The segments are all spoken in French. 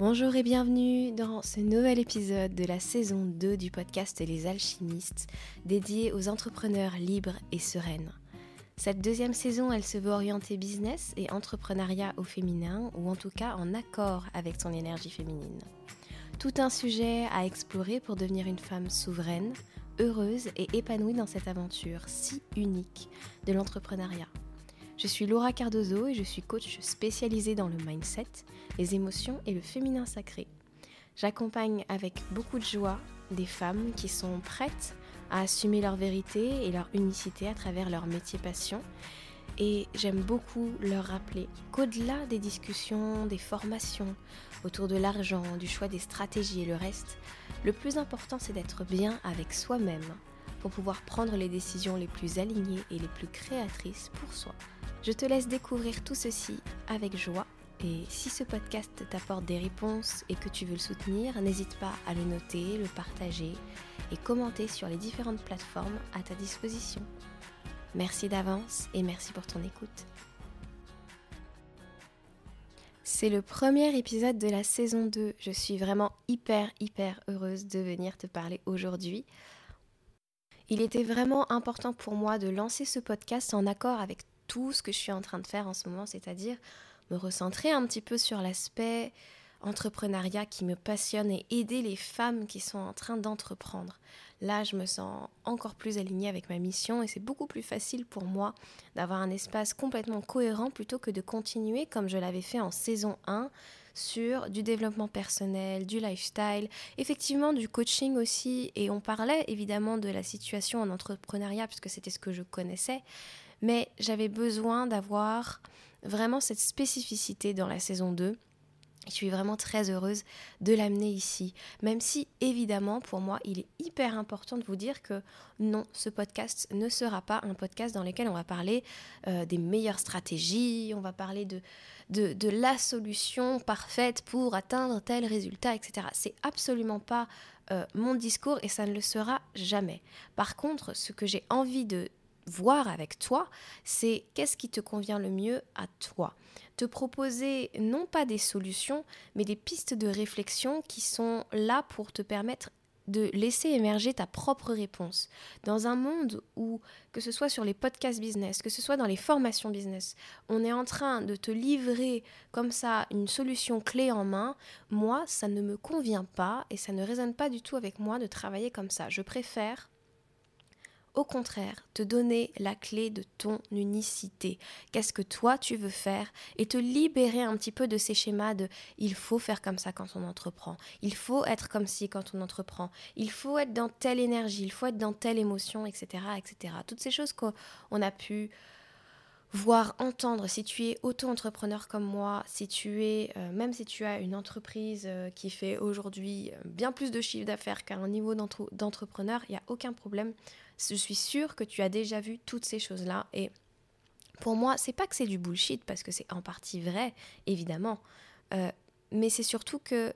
Bonjour et bienvenue dans ce nouvel épisode de la saison 2 du podcast Les Alchimistes, dédié aux entrepreneurs libres et sereines. Cette deuxième saison, elle se veut orienter business et entrepreneuriat au féminin, ou en tout cas en accord avec son énergie féminine. Tout un sujet à explorer pour devenir une femme souveraine, heureuse et épanouie dans cette aventure si unique de l'entrepreneuriat. Je suis Laura Cardozo et je suis coach spécialisée dans le mindset, les émotions et le féminin sacré. J'accompagne avec beaucoup de joie des femmes qui sont prêtes à assumer leur vérité et leur unicité à travers leur métier passion. Et j'aime beaucoup leur rappeler qu'au-delà des discussions, des formations autour de l'argent, du choix des stratégies et le reste, le plus important c'est d'être bien avec soi-même pour pouvoir prendre les décisions les plus alignées et les plus créatrices pour soi. Je te laisse découvrir tout ceci avec joie et si ce podcast t'apporte des réponses et que tu veux le soutenir, n'hésite pas à le noter, le partager et commenter sur les différentes plateformes à ta disposition. Merci d'avance et merci pour ton écoute. C'est le premier épisode de la saison 2. Je suis vraiment hyper hyper heureuse de venir te parler aujourd'hui. Il était vraiment important pour moi de lancer ce podcast en accord avec tout ce que je suis en train de faire en ce moment, c'est-à-dire me recentrer un petit peu sur l'aspect entrepreneuriat qui me passionne et aider les femmes qui sont en train d'entreprendre. Là, je me sens encore plus alignée avec ma mission et c'est beaucoup plus facile pour moi d'avoir un espace complètement cohérent plutôt que de continuer comme je l'avais fait en saison 1 sur du développement personnel, du lifestyle, effectivement du coaching aussi et on parlait évidemment de la situation en entrepreneuriat puisque c'était ce que je connaissais, mais j'avais besoin d'avoir vraiment cette spécificité dans la saison 2. Je suis vraiment très heureuse de l'amener ici, même si évidemment pour moi il est hyper important de vous dire que non, ce podcast ne sera pas un podcast dans lequel on va parler euh, des meilleures stratégies, on va parler de, la solution parfaite pour atteindre tel résultat, etc. C'est absolument pas euh, mon discours et ça ne le sera jamais. Par contre, ce que j'ai envie de voir avec toi, c'est qu'est-ce qui te convient le mieux à toi. Te proposer non pas des solutions, mais des pistes de réflexion qui sont là pour te permettre de laisser émerger ta propre réponse. Dans un monde où, que ce soit sur les podcasts business, que ce soit dans les formations business, on est en train de te livrer comme ça une solution clé en main, moi, ça ne me convient pas et ça ne résonne pas du tout avec moi de travailler comme ça. Je préfère au contraire, te donner la clé de ton unicité. Qu'est-ce que toi tu veux faire? Et te libérer un petit peu de ces schémas de il faut faire comme ça quand on entreprend, il faut être comme ci quand on entreprend, il faut être dans telle énergie, il faut être dans telle émotion, etc. etc. Toutes ces choses qu'on a pu voir, entendre, si tu es auto-entrepreneur comme moi, si tu es, euh, même si tu as une entreprise euh, qui fait aujourd'hui euh, bien plus de chiffre d'affaires qu'à un niveau d'entrepreneur, il n'y a aucun problème je suis sûre que tu as déjà vu toutes ces choses-là. Et pour moi, c'est pas que c'est du bullshit, parce que c'est en partie vrai, évidemment. Mais c'est surtout que,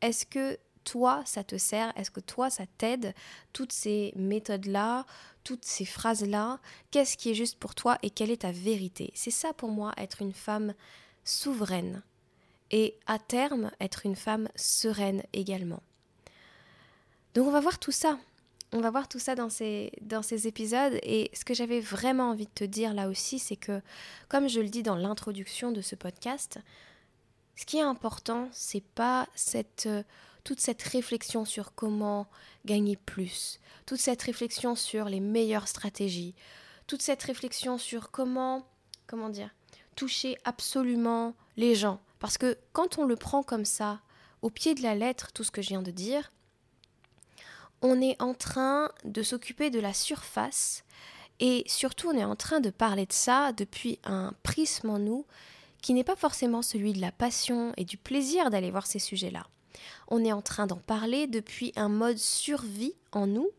est-ce que toi, ça te sert? Est-ce que toi, ça t'aide? Toutes ces méthodes-là, toutes ces phrases-là, qu'est-ce qui est juste pour toi et quelle est ta vérité? C'est ça pour moi, être une femme souveraine. Et à terme, être une femme sereine également. Donc on va voir tout ça on va voir tout ça dans ces, dans ces épisodes. Et ce que j'avais vraiment envie de te dire là aussi, c'est que, comme je le dis dans l'introduction de ce podcast, ce qui est important, c'est pas cette, euh, toute cette réflexion sur comment gagner plus, toute cette réflexion sur les meilleures stratégies, toute cette réflexion sur comment, comment dire, toucher absolument les gens. Parce que quand on le prend comme ça, au pied de la lettre, tout ce que je viens de dire, on est en train de s'occuper de la surface et surtout on est en train de parler de ça depuis un prisme en nous qui n'est pas forcément celui de la passion et du plaisir d'aller voir ces sujets-là. On est en train d'en parler depuis un mode survie en nous.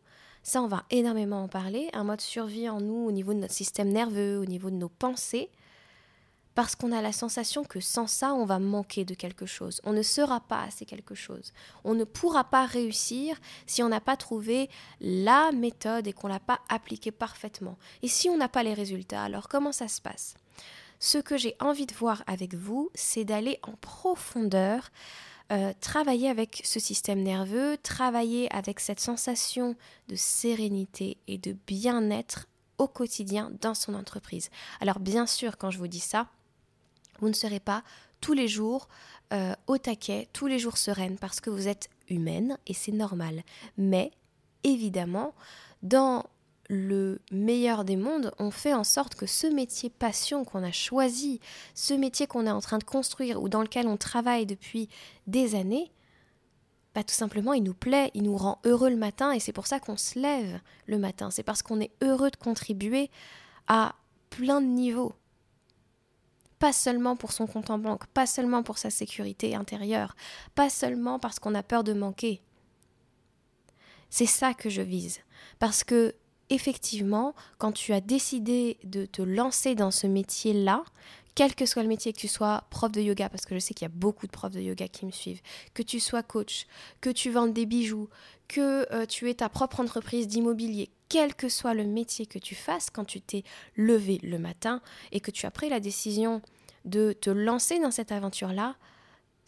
Ça, on va énormément en parler. Un mode survie en nous au niveau de notre système nerveux, au niveau de nos pensées parce qu'on a la sensation que sans ça, on va manquer de quelque chose. On ne sera pas assez quelque chose. On ne pourra pas réussir si on n'a pas trouvé la méthode et qu'on l'a pas appliquée parfaitement. Et si on n'a pas les résultats, alors comment ça se passe? Ce que j'ai envie de voir avec vous, c'est d'aller en profondeur, euh, travailler avec ce système nerveux, travailler avec cette sensation de sérénité et de bien-être au quotidien dans son entreprise. Alors bien sûr, quand je vous dis ça, vous ne serez pas tous les jours euh, au taquet, tous les jours sereine, parce que vous êtes humaine et c'est normal. Mais évidemment, dans le meilleur des mondes, on fait en sorte que ce métier passion qu'on a choisi, ce métier qu'on est en train de construire ou dans lequel on travaille depuis des années, bah, tout simplement, il nous plaît, il nous rend heureux le matin et c'est pour ça qu'on se lève le matin. C'est parce qu'on est heureux de contribuer à plein de niveaux. Pas seulement pour son compte en banque, pas seulement pour sa sécurité intérieure, pas seulement parce qu'on a peur de manquer. C'est ça que je vise. Parce que, effectivement, quand tu as décidé de te lancer dans ce métier-là, quel que soit le métier, que tu sois prof de yoga, parce que je sais qu'il y a beaucoup de profs de yoga qui me suivent, que tu sois coach, que tu vendes des bijoux, que euh, tu aies ta propre entreprise d'immobilier, quel que soit le métier que tu fasses, quand tu t'es levé le matin et que tu as pris la décision de te lancer dans cette aventure-là,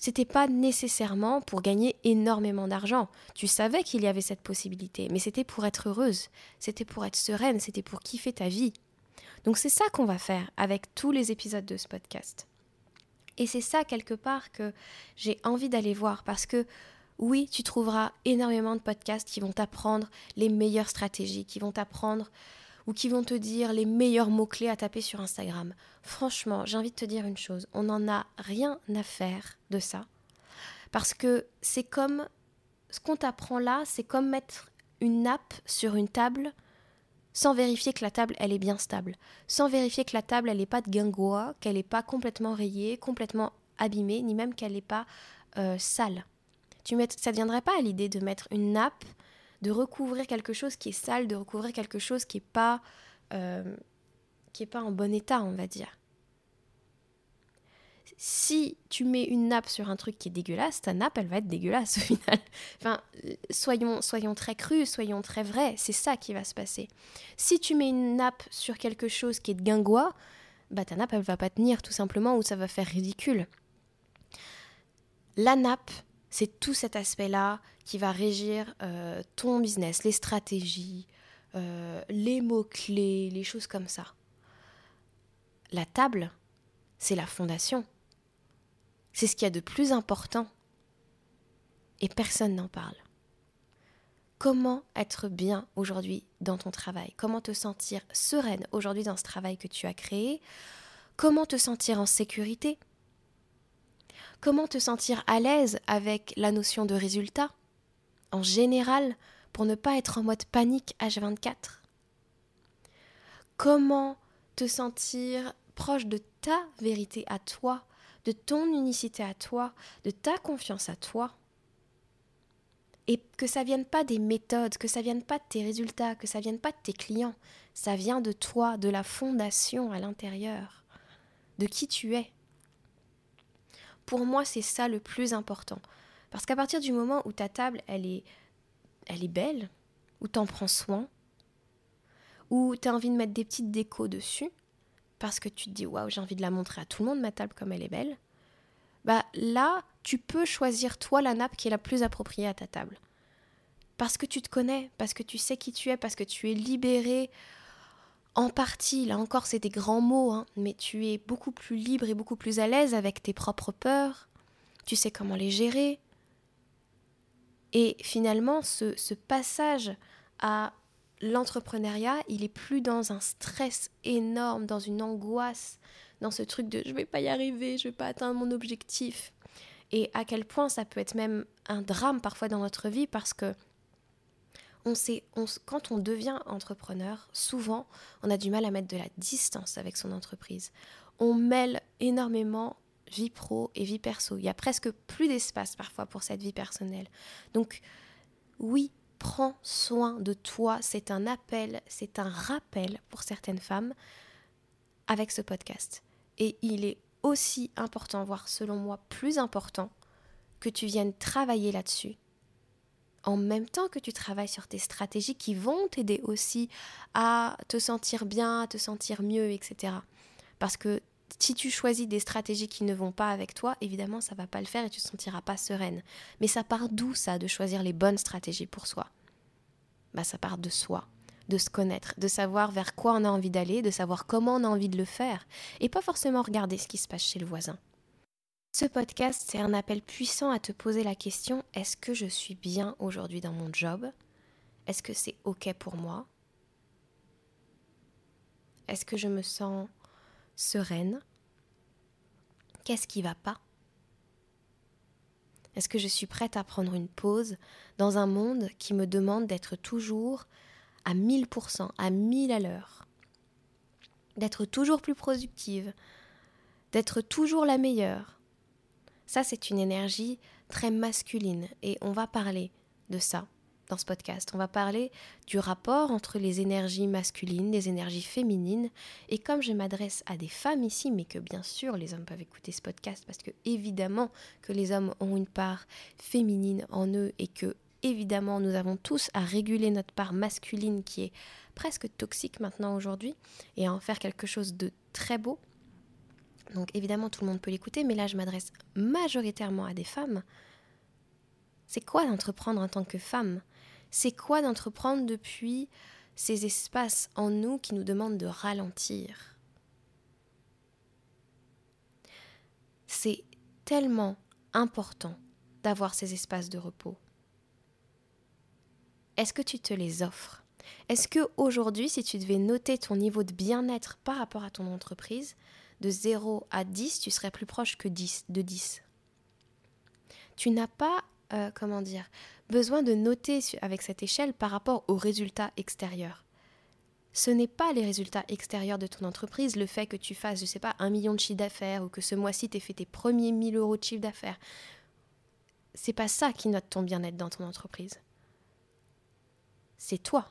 c'était pas nécessairement pour gagner énormément d'argent. Tu savais qu'il y avait cette possibilité, mais c'était pour être heureuse, c'était pour être sereine, c'était pour kiffer ta vie. Donc c'est ça qu'on va faire avec tous les épisodes de ce podcast. Et c'est ça quelque part que j'ai envie d'aller voir parce que oui, tu trouveras énormément de podcasts qui vont t'apprendre les meilleures stratégies, qui vont t'apprendre ou qui vont te dire les meilleurs mots-clés à taper sur Instagram. Franchement, j'ai envie de te dire une chose, on n'en a rien à faire de ça. Parce que c'est comme ce qu'on t'apprend là, c'est comme mettre une nappe sur une table sans vérifier que la table elle est bien stable, sans vérifier que la table elle n'est pas de guingois, qu'elle n'est pas complètement rayée, complètement abîmée, ni même qu'elle n'est pas euh, sale. Tu ça ne viendrait pas à l'idée de mettre une nappe, de recouvrir quelque chose qui est sale, de recouvrir quelque chose qui n'est pas, euh, pas en bon état, on va dire si tu mets une nappe sur un truc qui est dégueulasse, ta nappe, elle va être dégueulasse au final. Enfin, soyons, soyons très crus, soyons très vrais, c'est ça qui va se passer. Si tu mets une nappe sur quelque chose qui est de guingois, bah ta nappe, elle va pas tenir tout simplement ou ça va faire ridicule. La nappe, c'est tout cet aspect-là qui va régir euh, ton business, les stratégies, euh, les mots-clés, les choses comme ça. La table, c'est la fondation. C'est ce qu'il y a de plus important. Et personne n'en parle. Comment être bien aujourd'hui dans ton travail? Comment te sentir sereine aujourd'hui dans ce travail que tu as créé? Comment te sentir en sécurité? Comment te sentir à l'aise avec la notion de résultat En général, pour ne pas être en mode panique H24 Comment te sentir proche de ta vérité à toi de ton unicité à toi, de ta confiance à toi? Et que ça vienne pas des méthodes, que ça vienne pas de tes résultats, que ça vienne pas de tes clients. Ça vient de toi, de la fondation à l'intérieur, de qui tu es. Pour moi, c'est ça le plus important. Parce qu'à partir du moment où ta table, elle est, elle est belle, où tu en prends soin, où tu as envie de mettre des petites décos dessus, parce que tu te dis waouh, j'ai envie de la montrer à tout le monde, ma table, comme elle est belle, bah là, tu peux choisir toi la nappe qui est la plus appropriée à ta table. Parce que tu te connais, parce que tu sais qui tu es, parce que tu es libéré en partie, là encore c'est des grands mots, hein, mais tu es beaucoup plus libre et beaucoup plus à l'aise avec tes propres peurs, tu sais comment les gérer. Et finalement, ce, passage à l'entrepreneuriat, il est plus dans un stress énorme, dans une angoisse, dans ce truc de je vais pas y arriver, je vais pas atteindre mon objectif. Et à quel point ça peut être même un drame parfois dans notre vie parce que on sait, quand on devient entrepreneur, souvent on a du mal à mettre de la distance avec son entreprise. On mêle énormément vie pro et vie perso. Il y a presque plus d'espace parfois pour cette vie personnelle. Donc oui, prends soin de toi. C'est un appel, c'est un rappel pour certaines femmes avec ce podcast. Et il est aussi important, voire selon moi plus important, que tu viennes travailler là-dessus. En même temps que tu travailles sur tes stratégies qui vont t'aider aussi à te sentir bien, à te sentir mieux, etc. Parce que si tu choisis des stratégies qui ne vont pas avec toi, évidemment, ça va pas le faire et tu ne te sentiras pas sereine. Mais ça part d'où ça, de choisir les bonnes stratégies pour soi? Bah, ça part de soi, de se connaître, de savoir vers quoi on a envie d'aller, de savoir comment on a envie de le faire, et pas forcément regarder ce qui se passe chez le voisin. Ce podcast, c'est un appel puissant à te poser la question est-ce que je suis bien aujourd'hui dans mon job? Est-ce que c'est OK pour moi? Est-ce que je me sens sereine? Qu'est-ce qui va pas? Est-ce que je suis prête à prendre une pause dans un monde qui me demande d'être toujours à 1000%, à 1000 à l'heure? D'être toujours plus productive, d'être toujours la meilleure? Ça, c'est une énergie très masculine et on va parler de ça dans ce podcast. On va parler du rapport entre les énergies masculines, les énergies féminines. Et comme je m'adresse à des femmes ici, mais que bien sûr les hommes peuvent écouter ce podcast parce que évidemment que les hommes ont une part féminine en eux et que évidemment nous avons tous à réguler notre part masculine qui est presque toxique maintenant aujourd'hui et à en faire quelque chose de très beau. Donc évidemment tout le monde peut l'écouter, mais là je m'adresse majoritairement à des femmes. C'est quoi d'entreprendre en tant que femme? C'est quoi d'entreprendre depuis ces espaces en nous qui nous demandent de ralentir? C'est tellement important d'avoir ces espaces de repos. Est-ce que tu te les offres? Est-ce que aujourd'hui, si tu devais noter ton niveau de bien-être par rapport à ton entreprise, de 0 à 10, tu serais plus proche que 10, de 10 Tu n'as pas, euh, comment dire, besoin de noter avec cette échelle par rapport aux résultats extérieurs. Ce n'est pas les résultats extérieurs de ton entreprise, le fait que tu fasses, je sais pas, un million de chiffre d'affaires ou que ce mois-ci tu fait tes premiers 1000 euros de chiffre d'affaires. C'est pas ça qui note ton bien-être dans ton entreprise. C'est toi.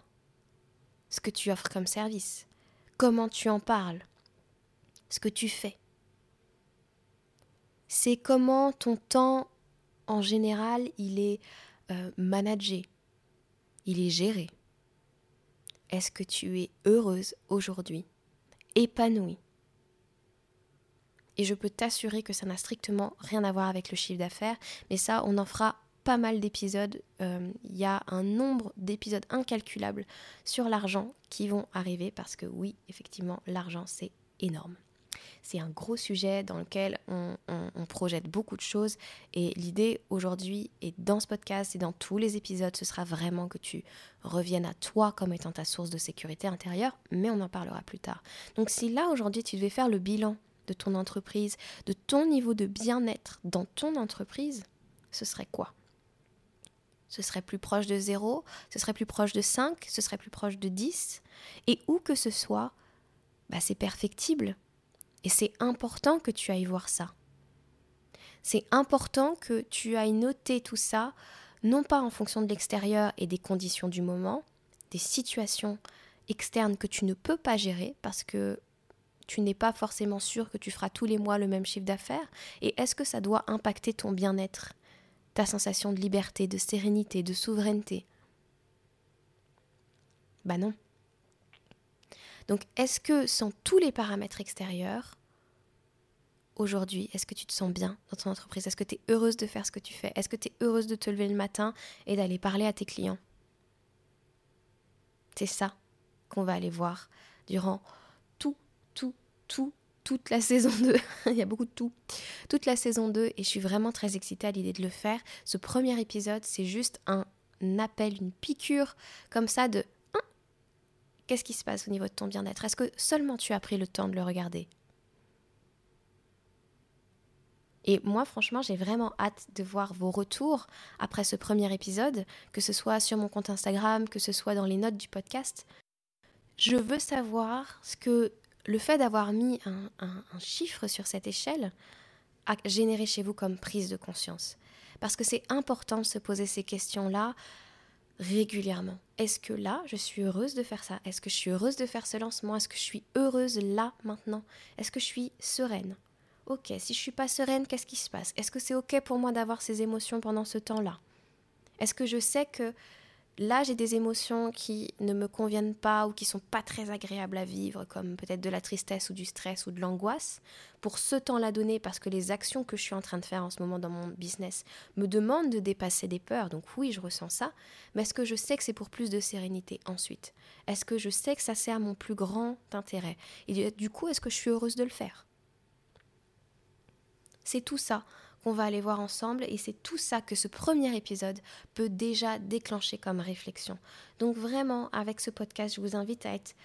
Ce que tu offres comme service. Comment tu en parles. Ce que tu fais. C'est comment ton temps, en général, il est euh, manager, il est géré. Est-ce que tu es heureuse aujourd'hui, épanouie? Et je peux t'assurer que ça n'a strictement rien à voir avec le chiffre d'affaires, mais ça, on en fera pas mal d'épisodes. Euh, il y a un nombre d'épisodes incalculables sur l'argent qui vont arriver parce que oui, effectivement, l'argent, c'est énorme. C'est un gros sujet dans lequel on, projette beaucoup de choses. Et l'idée aujourd'hui, et dans ce podcast et dans tous les épisodes, ce sera vraiment que tu reviennes à toi comme étant ta source de sécurité intérieure, mais on en parlera plus tard. Donc si là aujourd'hui tu devais faire le bilan de ton entreprise, de ton niveau de bien-être dans ton entreprise, ce serait quoi? Ce serait plus proche de 0, ce serait plus proche de 5, ce serait plus proche de 10. Et où que ce soit, bah c'est perfectible. Et c'est important que tu ailles voir ça. C'est important que tu ailles noter tout ça, non pas en fonction de l'extérieur et des conditions du moment, des situations externes que tu ne peux pas gérer parce que tu n'es pas forcément sûr que tu feras tous les mois le même chiffre d'affaires, et est-ce que ça doit impacter ton bien-être, ta sensation de liberté, de sérénité, de souveraineté? Bah non. Donc est-ce que sans tous les paramètres extérieurs, aujourd'hui, est-ce que tu te sens bien dans ton entreprise? Est-ce que tu es heureuse de faire ce que tu fais? Est-ce que tu es heureuse de te lever le matin et d'aller parler à tes clients? C'est ça qu'on va aller voir durant tout, tout, tout, toute la saison 2. Il y a beaucoup de tout. Toute la saison 2 et je suis vraiment très excitée à l'idée de le faire. Ce premier épisode, c'est juste un appel, une piqûre comme ça de qu'est-ce qui se passe au niveau de ton bien-être? Est-ce que seulement tu as pris le temps de le regarder? Et moi, franchement, j'ai vraiment hâte de voir vos retours après ce premier épisode, que ce soit sur mon compte Instagram, que ce soit dans les notes du podcast. Je veux savoir ce que le fait d'avoir mis un, chiffre sur cette échelle a généré chez vous comme prise de conscience. Parce que c'est important de se poser ces questions-là régulièrement. Est-ce que là, je suis heureuse de faire ça? Est-ce que je suis heureuse de faire ce lancement? Est-ce que je suis heureuse là, maintenant? Est-ce que je suis sereine? Ok, si je suis pas sereine, qu'est-ce qui se passe? Est-ce que c'est ok pour moi d'avoir ces émotions pendant ce temps-là? Est-ce que je sais que là j'ai des émotions qui ne me conviennent pas ou qui sont pas très agréables à vivre, comme peut-être de la tristesse ou du stress ou de l'angoisse, pour ce temps-là donné, parce que les actions que je suis en train de faire en ce moment dans mon business me demandent de dépasser des peurs, donc oui, je ressens ça, mais est-ce que je sais que c'est pour plus de sérénité ensuite? Est-ce que je sais que ça sert à mon plus grand intérêt? Et du coup, est-ce que je suis heureuse de le faire? C'est tout ça qu'on va aller voir ensemble et c'est tout ça que ce premier épisode peut déjà déclencher comme réflexion. Donc vraiment, avec ce podcast, je vous invite à être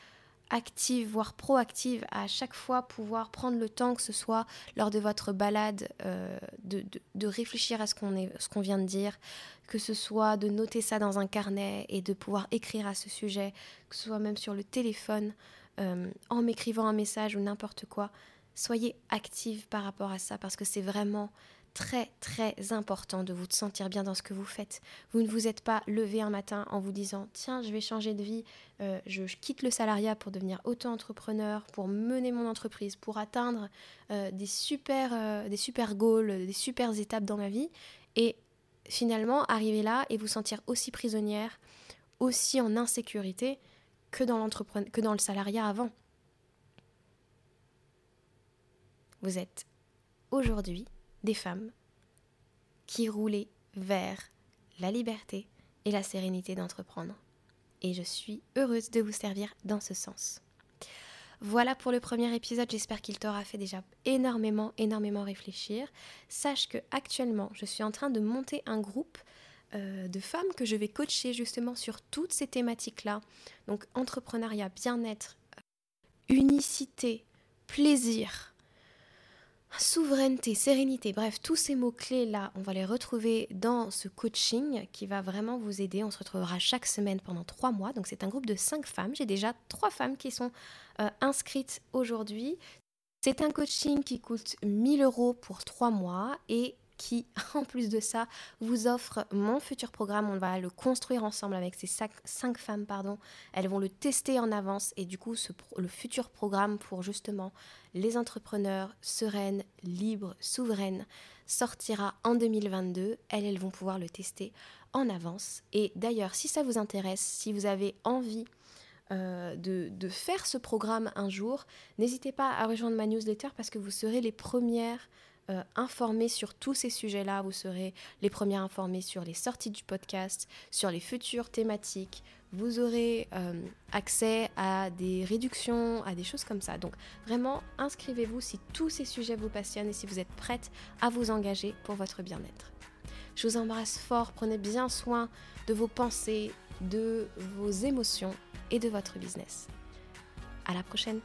active, voire proactive, à chaque fois pouvoir prendre le temps, que ce soit lors de votre balade, euh, de, réfléchir à ce qu'on vient de dire, que ce soit de noter ça dans un carnet et de pouvoir écrire à ce sujet, que ce soit même sur le téléphone, euh, en m'écrivant un message ou n'importe quoi. Soyez active par rapport à ça parce que c'est vraiment très très important de vous sentir bien dans ce que vous faites. Vous ne vous êtes pas levé un matin en vous disant tiens je vais changer de vie, euh, je, quitte le salariat pour devenir auto-entrepreneur, pour mener mon entreprise, pour atteindre euh, des super euh, des super goals, des super étapes dans ma vie et finalement arriver là et vous sentir aussi prisonnière, aussi en insécurité que dans, que dans le salariat avant. Vous êtes aujourd'hui des femmes qui roulaient vers la liberté et la sérénité d'entreprendre. Et je suis heureuse de vous servir dans ce sens. Voilà pour le premier épisode, j'espère qu'il t'aura fait déjà énormément, énormément réfléchir. Sache que actuellement, je suis en train de monter un groupe euh, de femmes que je vais coacher justement sur toutes ces thématiques-là. Donc entrepreneuriat, bien-être, unicité, plaisir, souveraineté, sérénité, bref, tous ces mots-clés-là, on va les retrouver dans ce coaching qui va vraiment vous aider. On se retrouvera chaque semaine pendant trois mois. Donc c'est un groupe de cinq femmes. J'ai déjà trois femmes qui sont euh, inscrites aujourd'hui. C'est un coaching qui coûte 1000 euros pour trois mois et qui, en plus de ça, vous offre mon futur programme. On va le construire ensemble avec ces cinq, femmes. Pardon. Elles vont le tester en avance et du coup, le futur programme pour justement les entrepreneurs sereines, libres, souveraines sortira en 2022. Elles, elles vont pouvoir le tester en avance. Et d'ailleurs, si ça vous intéresse, si vous avez envie euh, de, de, faire ce programme un jour, n'hésitez pas à rejoindre ma newsletter parce que vous serez les premières euh, informés sur tous ces sujets-là. Vous serez les premiers informés sur les sorties du podcast, sur les futures thématiques. Vous aurez euh, accès à des réductions, à des choses comme ça. Donc vraiment, inscrivez-vous si tous ces sujets vous passionnent et si vous êtes prête à vous engager pour votre bien-être. Je vous embrasse fort, prenez bien soin de vos pensées, de vos émotions et de votre business. À la prochaine!